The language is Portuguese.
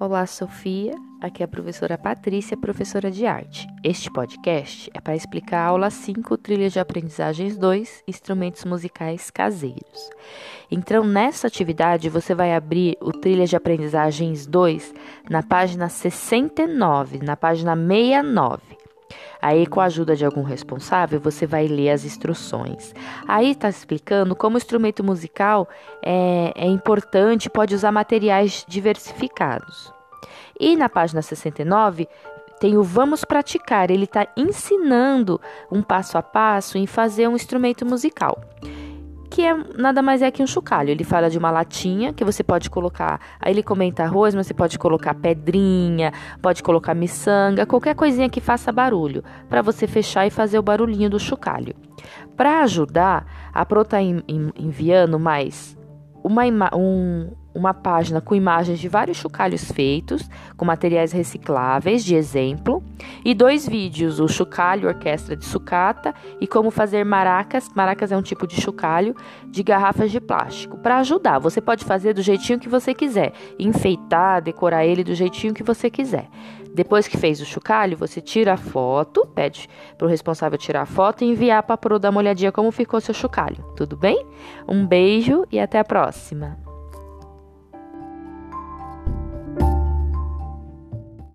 Olá, Sofia. Aqui é a professora Patrícia, professora de arte. Este podcast é para explicar a aula 5, Trilha de Aprendizagens 2, Instrumentos Musicais Caseiros. Então, nessa atividade, você vai abrir o Trilha de Aprendizagens 2 na página 69, na página 69. Aí, com a ajuda de algum responsável, você vai ler as instruções. Aí está explicando como o instrumento musical é, é importante, pode usar materiais diversificados. E na página 69 tem o Vamos Praticar. Ele está ensinando um passo a passo em fazer um instrumento musical que é nada mais é que um chocalho. Ele fala de uma latinha que você pode colocar. Aí ele comenta arroz, mas você pode colocar pedrinha, pode colocar miçanga, qualquer coisinha que faça barulho, para você fechar e fazer o barulhinho do chocalho. Para ajudar, a Pro tá enviando mais uma, um, uma página com imagens de vários chocalhos feitos com materiais recicláveis, de exemplo, e dois vídeos, o chocalho orquestra de sucata e como fazer maracas, maracas é um tipo de chocalho, de garrafas de plástico. Para ajudar, você pode fazer do jeitinho que você quiser, enfeitar, decorar ele do jeitinho que você quiser. Depois que fez o chocalho, você tira a foto, pede para o responsável tirar a foto e enviar para a Pro dar uma olhadinha como ficou seu chocalho. Tudo bem? Um beijo e até a próxima!